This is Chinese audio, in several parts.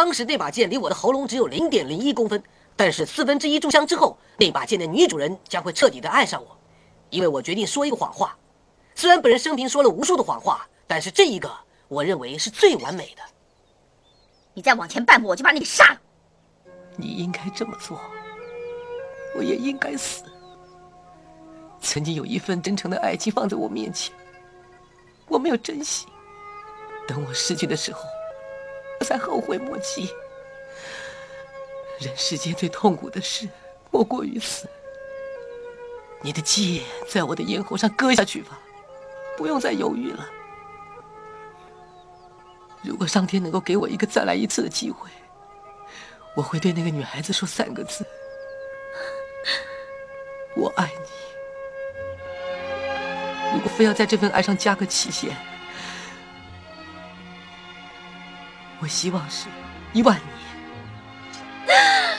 当时那把剑离我的喉咙只有零点零一公分，但是四分之一炷香之后，那把剑的女主人将会彻底的爱上我，因为我决定说一个谎话。虽然本人生平说了无数的谎话，但是这一个我认为是最完美的。你再往前半步，我就把你给杀了。你应该这么做，我也应该死。曾经有一份真诚的爱情放在我面前，我没有珍惜，等我失去的时候。我才后悔莫及。人世间最痛苦的事，莫过于此。你的剑在我的咽喉上割下去吧，不用再犹豫了。如果上天能够给我一个再来一次的机会，我会对那个女孩子说三个字：我爱你。如果非要在这份爱上加个期限，我希望是一万年。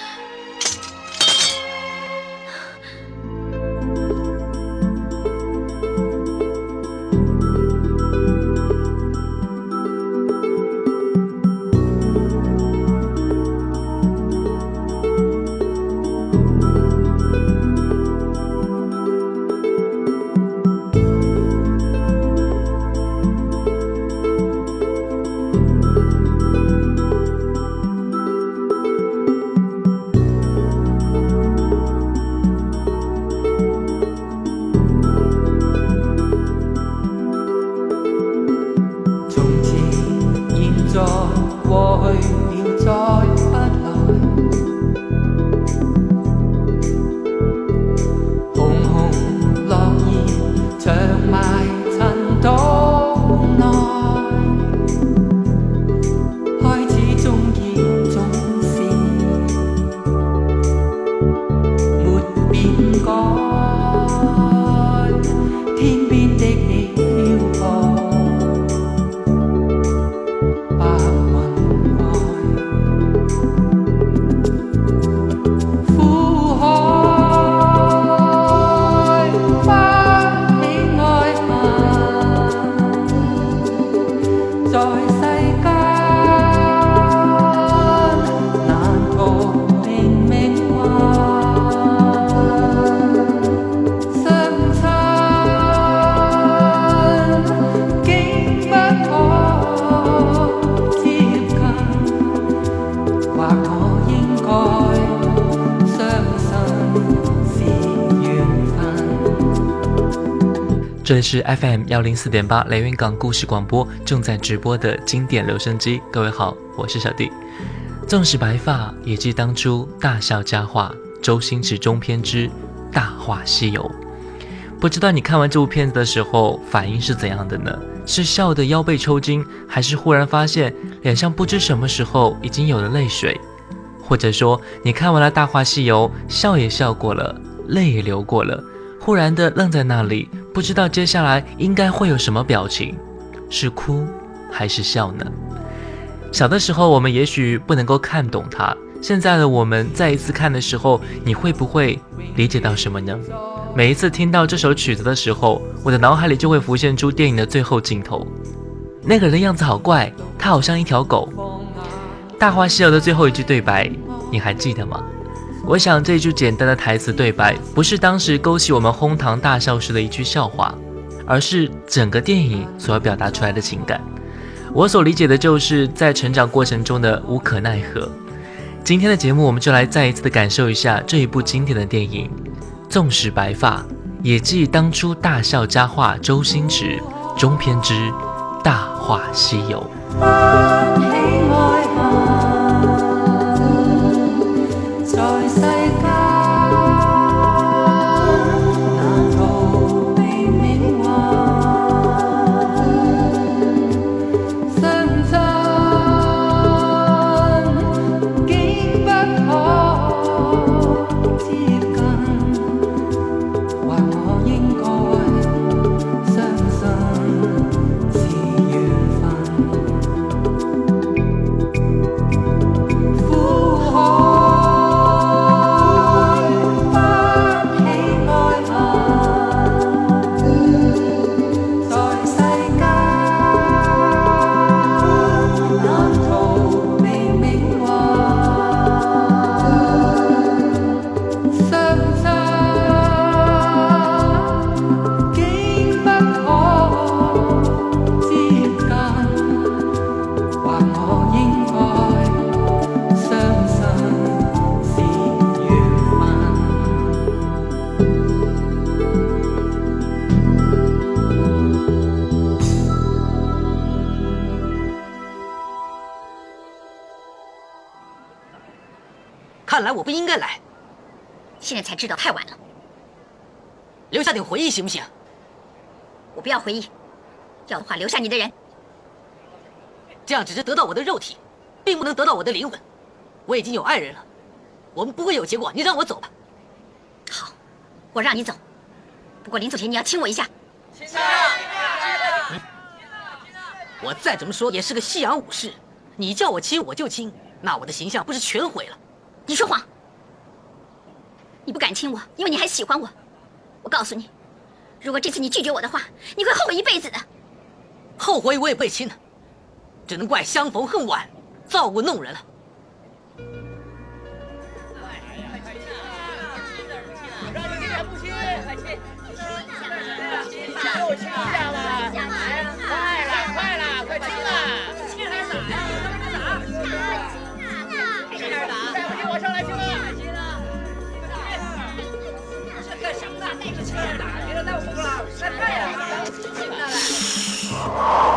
是 FM 幺零四点八雷云港故事广播正在直播的经典留声机。各位好，我是小弟。纵使白发，也记当初大笑佳话。周星驰中篇之《大话西游》。不知道你看完这部片子的时候反应是怎样的呢？是笑得腰背抽筋，还是忽然发现脸上不知什么时候已经有了泪水？或者说你看完了《大话西游》，笑也笑过了，泪也流过了，忽然的愣在那里？不知道接下来应该会有什么表情，是哭还是笑呢？小的时候我们也许不能够看懂它，现在的我们再一次看的时候，你会不会理解到什么呢？每一次听到这首曲子的时候，我的脑海里就会浮现出电影的最后镜头，那个人的样子好怪，他好像一条狗。《大话西游》的最后一句对白，你还记得吗？我想这句简单的台词对白，不是当时勾起我们哄堂大笑时的一句笑话，而是整个电影所要表达出来的情感。我所理解的就是在成长过程中的无可奈何。今天的节目，我们就来再一次的感受一下这一部经典的电影。纵使白发，也记当初大笑佳话。周星驰中篇之《大话西游》。看来我不应该来。现在才知道太晚了。留下点回忆行不行？我不要回忆，要的话留下你的人。这样只是得到我的肉体，并不能得到我的灵魂。我已经有爱人了，我们不会有结果。你让我走吧。好，我让你走。不过临走前你要亲我一下。我再怎么说也是个西洋武士，你叫我亲我就亲，那我的形象不是全毁了？你说谎。你不敢亲我，因为你还喜欢我。我告诉你，如果这次你拒绝我的话，你会后悔一辈子的。后悔我也被亲了，只能怪相逢恨晚，造物弄人了。误工作了，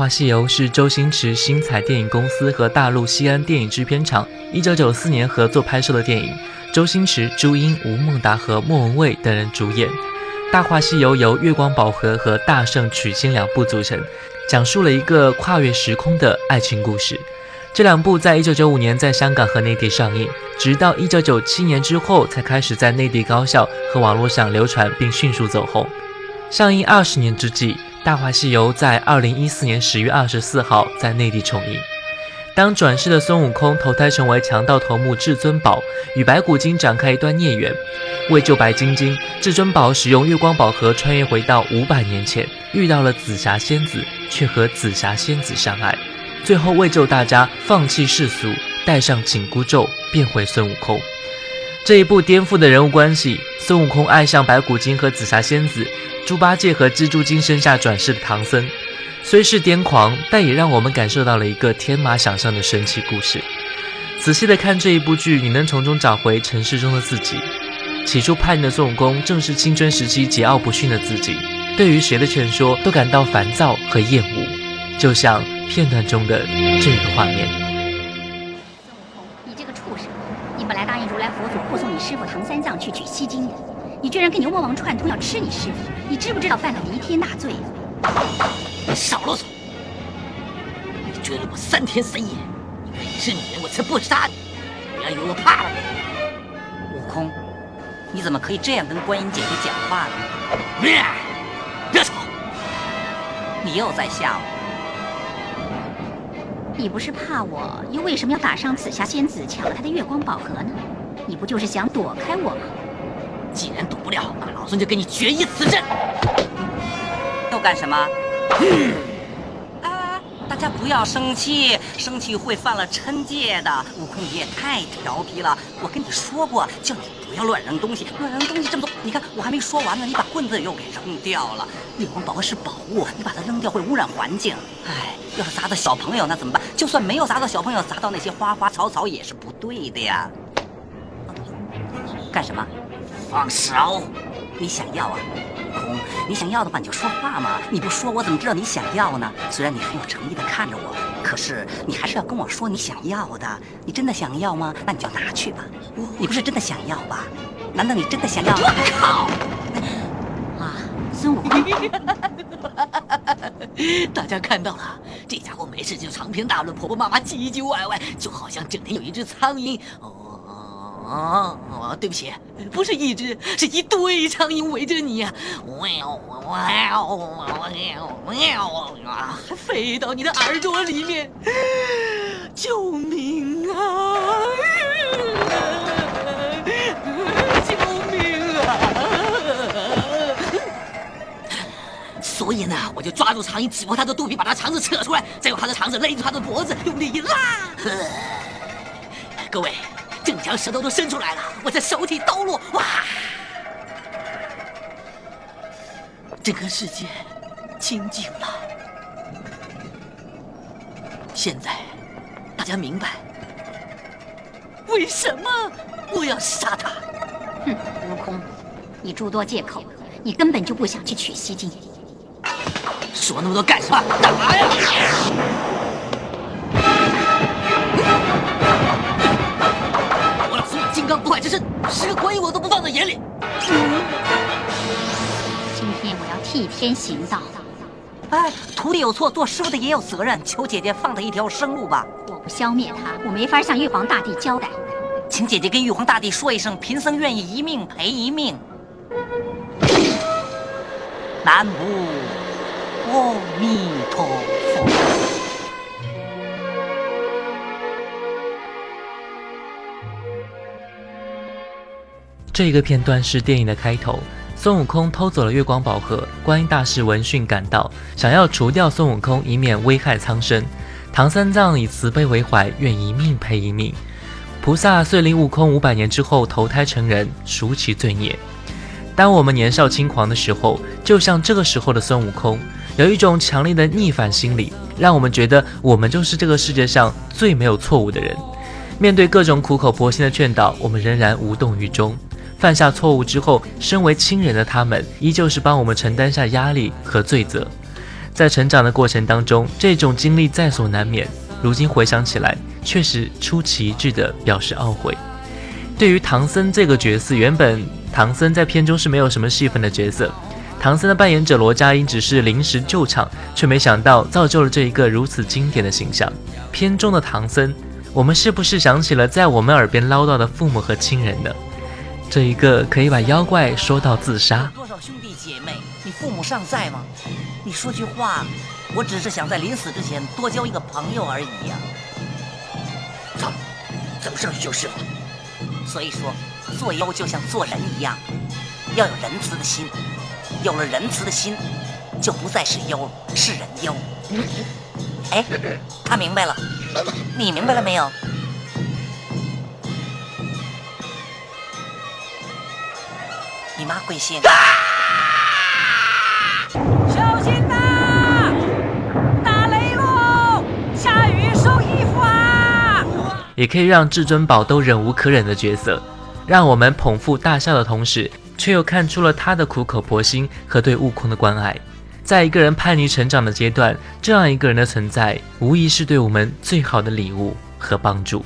大话西游》是周星驰星彩电影公司和大陆西安电影制片厂1994年合作拍摄的电影，周星驰、朱茵、吴孟达和莫文蔚等人主演。《大话西游》由月光宝盒和大圣娶亲两部组成，讲述了一个跨越时空的爱情故事。这两部在1995年在香港和内地上映，直到1997年之后才开始在内地高校和网络上流传并迅速走红。上映二十年之际，《大话西游》在二零一四年十月二十四号在内地重映。当转世的孙悟空投胎成为强盗头目至尊宝，与白骨精展开一段孽缘。为救白晶晶，至尊宝使用月光宝盒穿越回到五百年前，遇到了紫霞仙子，却和紫霞仙子相爱。最后为救大家，放弃世俗，戴上紧箍咒，变回孙悟空。这一部颠覆的人物关系，孙悟空爱上白骨精和紫霞仙子，猪八戒和蜘蛛精生下转世的唐僧。虽是癫狂，但也让我们感受到了一个天马想象的神奇故事。仔细的看这一部剧，你能从中找回尘世中的自己。起初叛逆的孙悟空，正是青春时期桀骜不驯的自己，对于谁的劝说都感到烦躁和厌恶，就像片段中的这个画面。去取西经的，你居然跟牛魔王串通要吃你师傅，你知不知道犯了弥天大罪啊？你少啰嗦！你追了我三天三夜，你是女人，我才不杀你！不要以为我怕了你！悟空，你怎么可以这样跟观音姐姐讲话呢？别别吵！你又在吓我！你不是怕我，又为什么要打伤紫霞仙子，抢了她的月光宝盒呢？你不就是想躲开我吗？既然躲不了，那老孙就跟你决一死战！要干什么？啊！大家不要生气，生气会犯了嗔戒的。悟空你也太调皮了，我跟你说过，叫你不要乱扔东西，乱扔东西这么多。你看我还没说完呢，你把棍子又给扔掉了。月光宝盒是宝物，你把它扔掉会污染环境。哎，要是砸到小朋友那怎么办？就算没有砸到小朋友，砸到那些花花草草也是不对的呀。干什么？放手！你想要啊？空，你想要的话你就说话嘛。你不说我怎么知道你想要呢？虽然你很有诚意的看着我，可是你还是要跟我说你想要的。你真的想要吗？那你就拿去吧。你不是真的想要吧？难道你真的想要？我靠！啊，孙悟空！大家看到了，这家伙没事就长篇大论、婆婆妈妈唧唧歪歪，就好像整天有一只苍蝇。哦。啊啊！对不起，不是一只，是一堆苍蝇围着你，哇哇哇哇！还飞到你的耳朵里面，救命啊！救命啊！所以呢，我就抓住苍蝇，挤破它的肚皮，把它肠子扯出来，再用它的肠子勒住它的脖子，用力一拉。各位。整条舌头都伸出来了，我的手体抖落，哇！整个世界清静了。现在大家明白为什么我要杀他？哼，悟空，你诸多借口，你根本就不想去取西经。说那么多干什么？打呀！刚不坏之身，十个观音我都不放在眼里。今天我要替天行道。哎，徒弟有错，做师傅的也有责任。求姐姐放他一条生路吧。我不消灭他，我没法向玉皇大帝交代。请姐姐跟玉皇大帝说一声，贫僧愿意一命赔一命。南无阿弥陀佛。这一个片段是电影的开头，孙悟空偷走了月光宝盒，观音大士闻讯赶到，想要除掉孙悟空，以免危害苍生。唐三藏以慈悲为怀，愿一命赔一命。菩萨遂令悟空五百年之后投胎成人，赎其罪孽。当我们年少轻狂的时候，就像这个时候的孙悟空，有一种强烈的逆反心理，让我们觉得我们就是这个世界上最没有错误的人。面对各种苦口婆心的劝导，我们仍然无动于衷。犯下错误之后，身为亲人的他们，依旧是帮我们承担下压力和罪责。在成长的过程当中，这种经历在所难免。如今回想起来，确实出奇一致的表示懊悔。对于唐僧这个角色，原本唐僧在片中是没有什么戏份的角色，唐僧的扮演者罗家英只是临时救场，却没想到造就了这一个如此经典的形象。片中的唐僧，我们是不是想起了在我们耳边唠叨的父母和亲人呢？这一个可以把妖怪说到自杀。多少兄弟姐妹，你父母尚在吗？你说句话，我只是想在临死之前多交一个朋友而已呀。走，走上去救师傅。所以说，做妖就像做人一样，要有仁慈的心。有了仁慈的心，就不再是妖，是人妖。哎，他明白了，你明白了没有？你妈贵姓？小心呐！打雷喽！下雨收衣服啊！也可以让至尊宝都忍无可忍的角色，让我们捧腹大笑的同时，却又看出了他的苦口婆心和对悟空的关爱。在一个人叛逆成长的阶段，这样一个人的存在，无疑是对我们最好的礼物和帮助。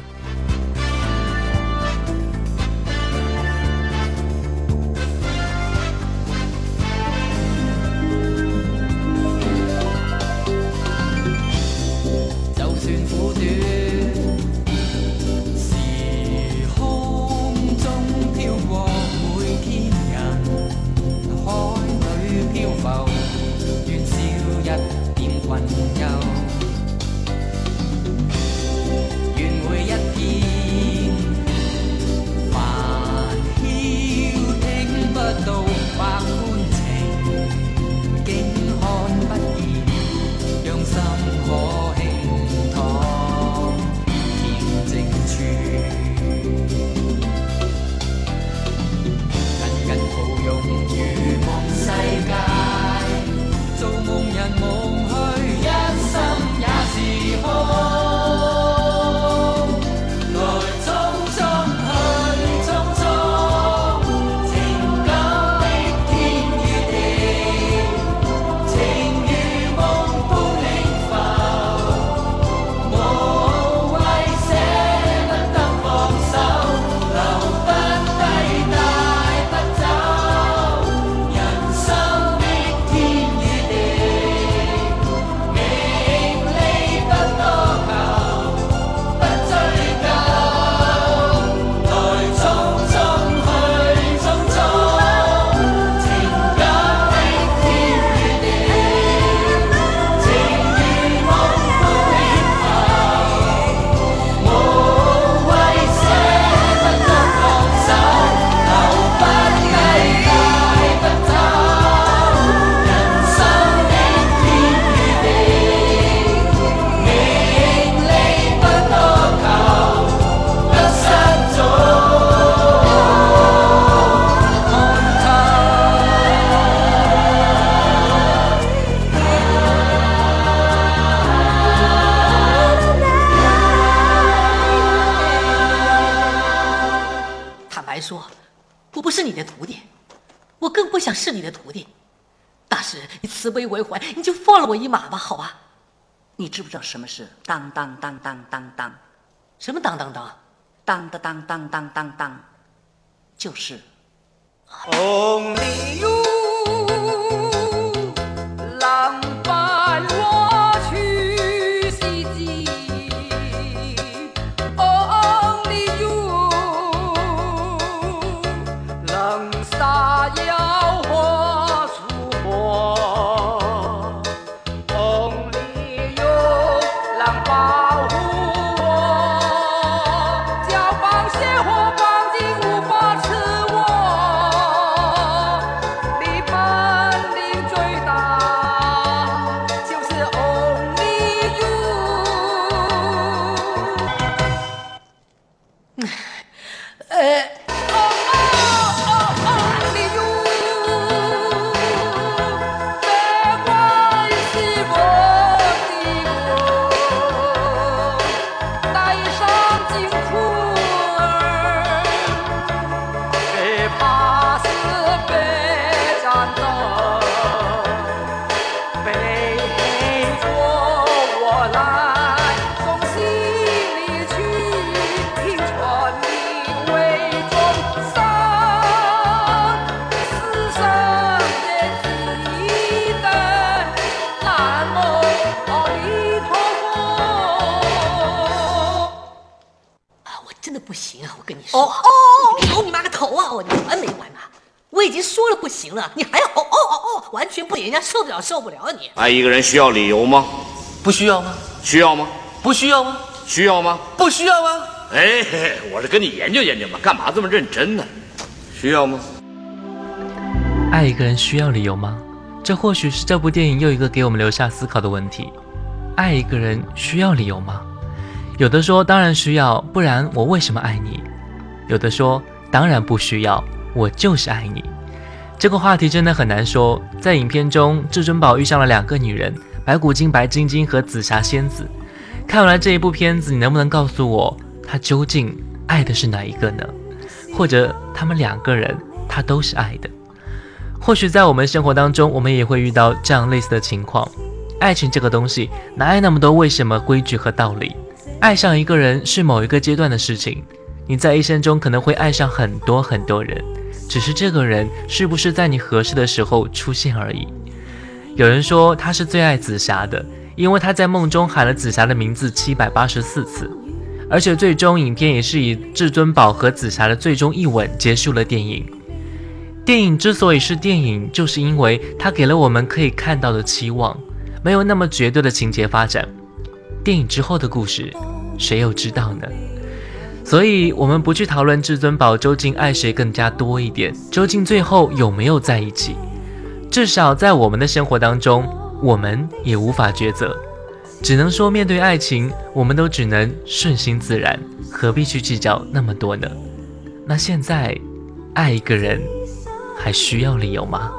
是你的徒弟，我更不想是你的徒弟。大师，你慈悲为怀，你就放了我一马吧，好吧？你知不知道什么是当当当当当当？什么当当当？当当当当当当当，就是。Only you，浪行了，你还要哦哦哦哦，完全不行，人家受不了，受不了啊你！爱一个人需要理由吗？不需要吗？需要吗？不需要吗？需要吗？不需要吗？哎，嘿嘿我是跟你研究研究嘛，干嘛这么认真呢？需要吗？爱一个人需要理由吗？这或许是这部电影又一个给我们留下思考的问题。爱一个人需要理由吗？有的说当然需要，不然我为什么爱你？有的说当然不需要，我就是爱你。这个话题真的很难说。在影片中，至尊宝遇上了两个女人，白骨精白晶晶和紫霞仙子。看完了这一部片子，你能不能告诉我，他究竟爱的是哪一个呢？或者他们两个人，他都是爱的？或许在我们生活当中，我们也会遇到这样类似的情况。爱情这个东西，哪有那么多为什么、规矩和道理？爱上一个人是某一个阶段的事情，你在一生中可能会爱上很多很多人，只是这个人是不是在你合适的时候出现而已。有人说他是最爱紫霞的，因为他在梦中喊了紫霞的名字七百八十四次，而且最终影片也是以至尊宝和紫霞的最终一吻结束了电影。电影之所以是电影，就是因为它给了我们可以看到的期望，没有那么绝对的情节发展。电影之后的故事，谁又知道呢？所以，我们不去讨论至尊宝究竟爱谁更加多一点，究竟最后有没有在一起。至少在我们的生活当中，我们也无法抉择，只能说面对爱情，我们都只能顺心自然，何必去计较那么多呢？那现在，爱一个人还需要理由吗？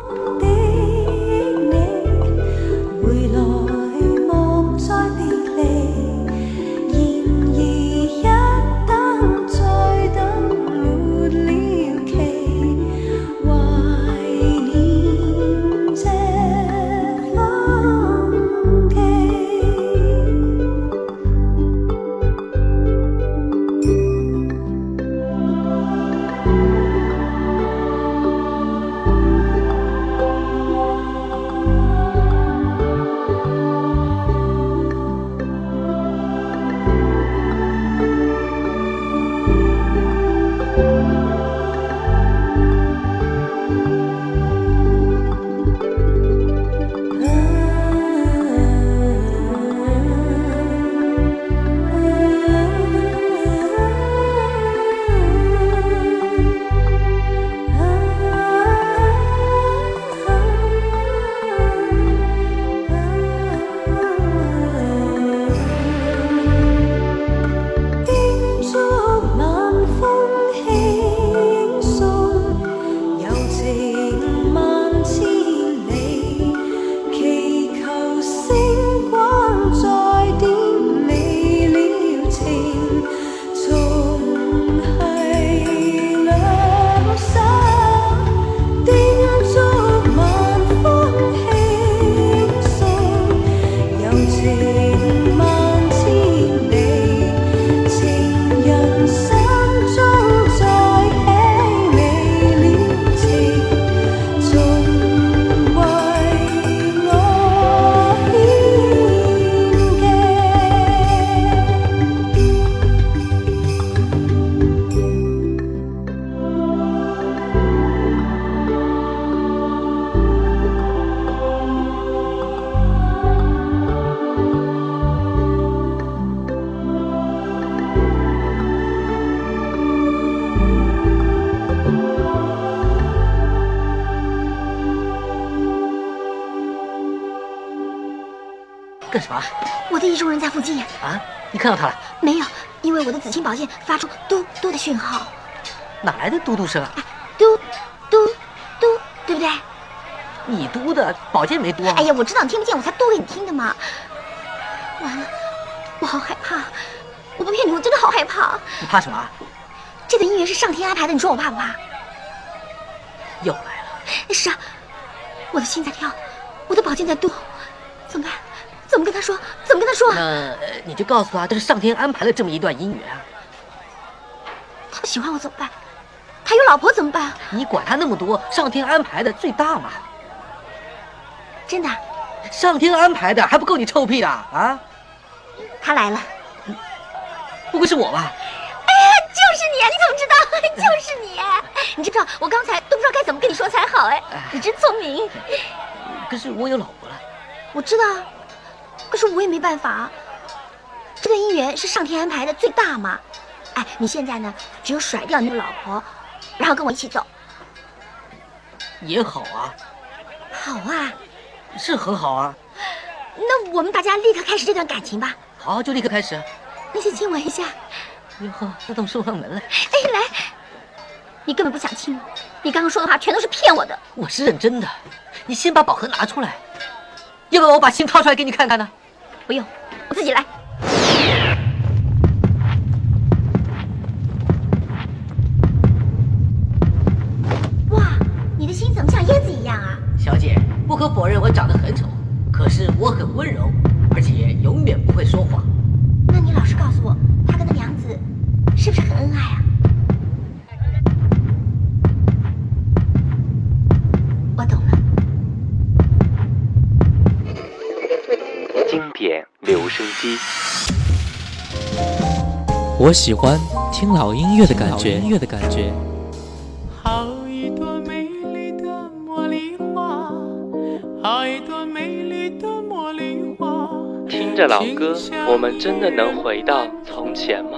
看到他了？没有，因为我的紫青宝剑发出嘟嘟的讯号，哪来的嘟嘟声啊？嘟嘟嘟，对不对？你嘟的，宝剑没嘟啊。哎呀，我知道你听不见，我才嘟给你听的嘛。完了，我好害怕，我不骗你，我真的好害怕。你怕什么啊？这个姻缘是上天安排的，你说我怕不怕？又来了。是啊，我的心在跳，我的宝剑在嘟，怎么办？怎么跟他说？怎么跟他说？那呃你就告诉他，这是上天安排了这么一段姻缘啊。他不喜欢我怎么办？他有老婆怎么办？你管他那么多，上天安排的最大嘛。真的，上天安排的还不够你臭屁的啊？他来了。不会是我吧？哎呀，就是你啊！你怎么知道？就是你！你知不知道？我刚才都不知道该怎么跟你说才好哎。你真聪明。可是我有老婆了。我知道，可是我也没办法啊。这段姻缘是上天安排的最大嘛。哎，你现在呢，只有甩掉你的老婆，然后跟我一起走。也好啊，好啊，是很好啊。那我们大家立刻开始这段感情吧。好，就立刻开始。你先亲我一下。哟呵，这怎么送上门来？哎，来，你根本不想亲我，你刚刚说的话全都是骗我的。我是认真的。你先把宝盒拿出来，要不要我把心掏出来给你看看呢？不用，我自己来。哇，你的心怎么像椰子一样啊？小姐，不可否认我长我喜欢听老音乐的感觉，音乐的感觉。好一朵美丽的茉莉花，好一朵美丽的茉莉花。听着老歌，我们真的能回到从前吗？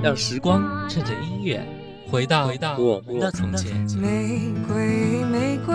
让时光趁着音乐回到回到我们的从前。玫瑰，玫瑰，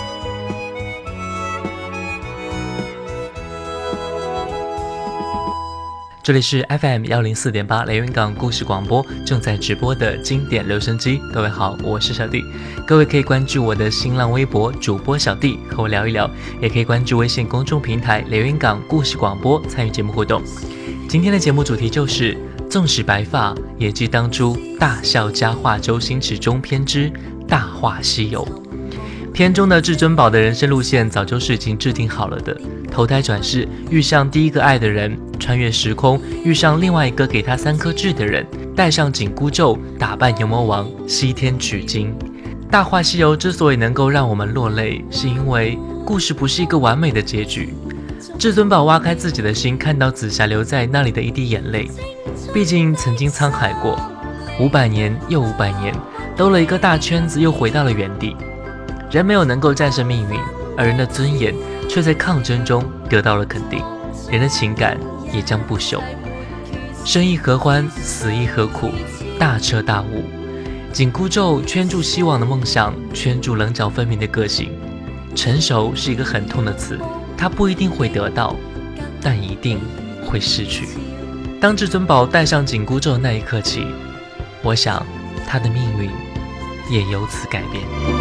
这里是 FM 幺零四点八雷云港故事广播正在直播的经典留声机。各位好，我是小弟。各位可以关注我的新浪微博主播小弟，和我聊一聊；也可以关注微信公众平台雷云港故事广播，参与节目互动。今天的节目主题就是“纵使白发，也记当初大笑佳话周星驰中篇之《大话西游》”。片中的至尊宝的人生路线早就是已经制定好了的，投胎转世遇上第一个爱的人，穿越时空遇上另外一个给他三颗痣的人，戴上紧箍咒打败牛魔王，西天取经。《大话西游》之所以能够让我们落泪，是因为故事不是一个完美的结局。至尊宝挖开自己的心，看到紫霞留在那里的一滴眼泪，毕竟曾经沧海过，五百年又五百年，兜了一个大圈子，又回到了原地。人没有能够战胜命运，而人的尊严却在抗争中得到了肯定，人的情感也将不朽。生亦何欢，死亦何苦，大彻大悟。紧箍咒圈住希望的梦想，圈住棱角分明的个性。成熟是一个很痛的词，它不一定会得到，但一定会失去。当至尊宝戴上紧箍咒的那一刻起，我想他的命运也由此改变。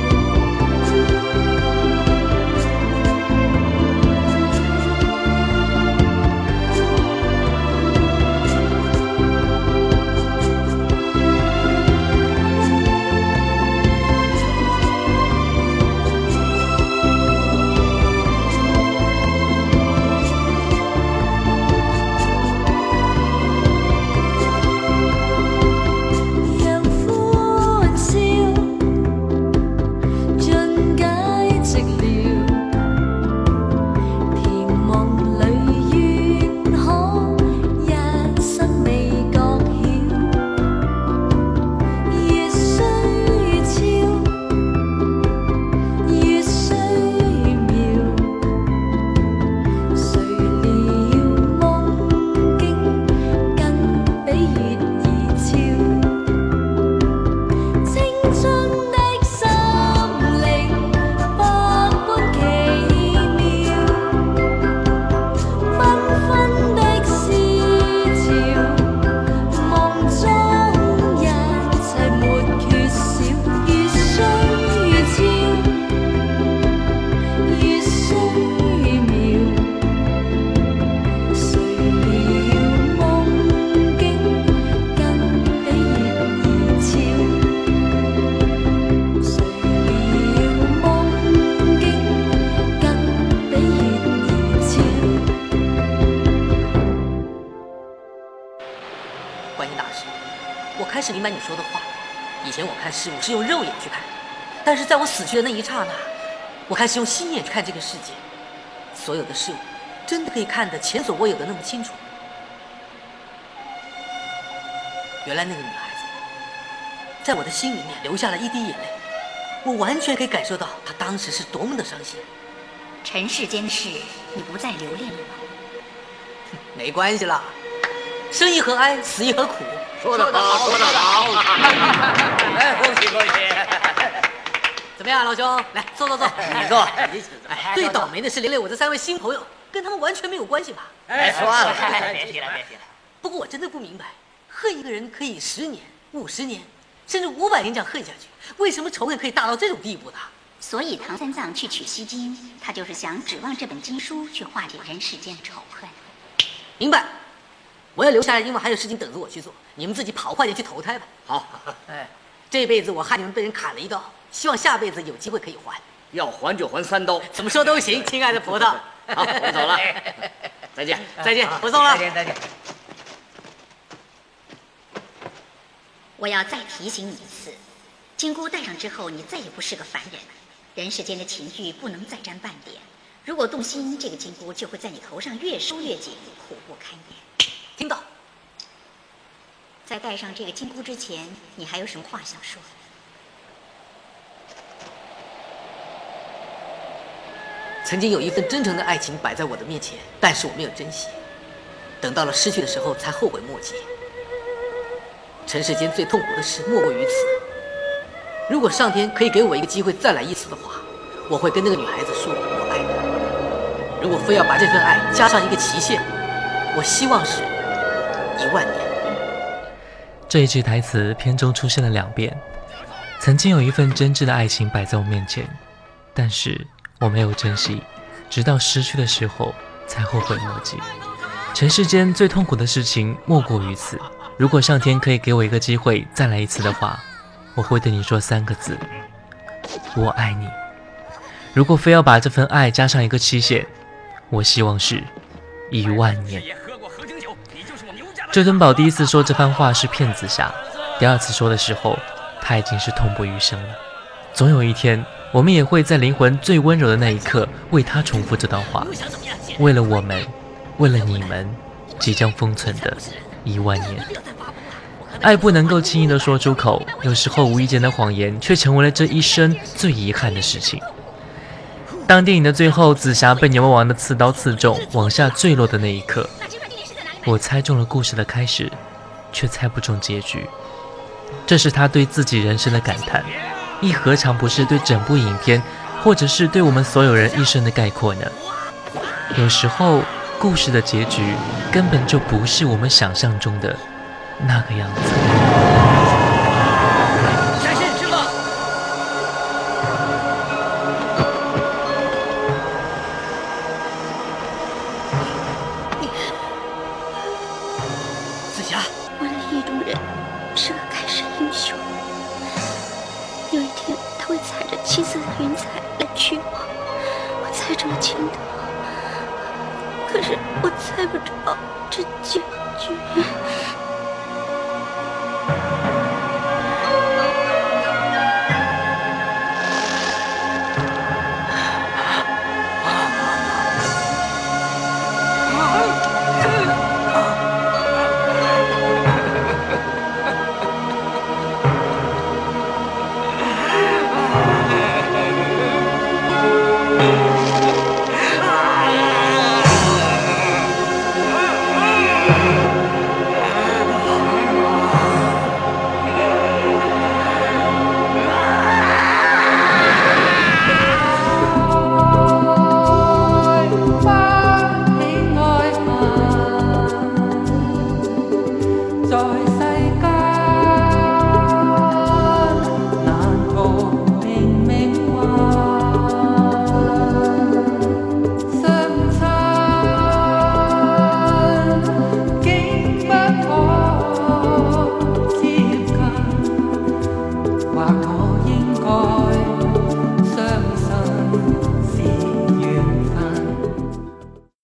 看事物是用肉眼去看，但是在我死去的那一刹那，我开始用心眼去看这个世界。所有的事物，真的可以看得前所未有的那么清楚。原来那个女孩子，在我的心里面留下了一滴眼泪，我完全可以感受到她当时是多么的伤心。尘世间的事，你不再留恋了吗？没关系啦，生亦何哀，死亦何苦。说得好，说得好！哎，恭喜恭喜！怎么样，老兄？来，坐坐坐。你坐。哎，最倒霉的是连累我这三位新朋友，跟他们完全没有关系吧？哎，算了，别提了，别提了。不过我真的不明白，恨一个人可以十年、五十年，甚至五百年这样恨下去，为什么仇恨可以大到这种地步呢？所以唐三藏去取西经，他就是想指望这本经书去化解人世间的仇恨。明白。我要留下来，因为还有事情等着我去做。你们自己跑快点去投胎吧。好，哎，这辈子我害你们被人砍了一刀，希望下辈子有机会可以还。要还就还三刀，怎么说都行，亲爱的葡萄。好，我们走了，再见，再见，不送了。再见，再见。我要再提醒你一次，金箍戴上之后，你再也不是个凡人，人世间的情欲不能再沾半点。如果动心，这个金箍就会在你头上越收越紧，苦不堪言。听到。在戴上这个金箍之前，你还有什么话想说？曾经有一份真诚的爱情摆在我的面前，但是我没有珍惜，等到了失去的时候才后悔莫及。尘世间最痛苦的事莫过于此。如果上天可以给我一个机会再来一次的话，我会跟那个女孩子说我爱你。如果非要把这份爱加上一个期限，我希望是一万年。这一句台词片中出现了两遍。曾经有一份真挚的爱情摆在我面前，但是我没有珍惜，直到失去的时候才后悔莫及。尘世间最痛苦的事情莫过于此。如果上天可以给我一个机会再来一次的话，我会对你说三个字：我爱你。如果非要把这份爱加上一个期限，我希望是一万年。这尊宝第一次说这番话是骗紫霞，第二次说的时候，他已经是痛不欲生了。总有一天，我们也会在灵魂最温柔的那一刻为他重复这段话，为了我们，为了你们，即将封存的一万年。爱不能够轻易的说出口，有时候无意间的谎言却成为了这一生最遗憾的事情。当电影的最后，紫霞被牛魔王的刺刀刺中，往下坠落的那一刻。我猜中了故事的开始，却猜不中结局。这是他对自己人生的感叹，亦何尝不是对整部影片，或者是对我们所有人一生的概括呢？有时候，故事的结局根本就不是我们想象中的那个样子。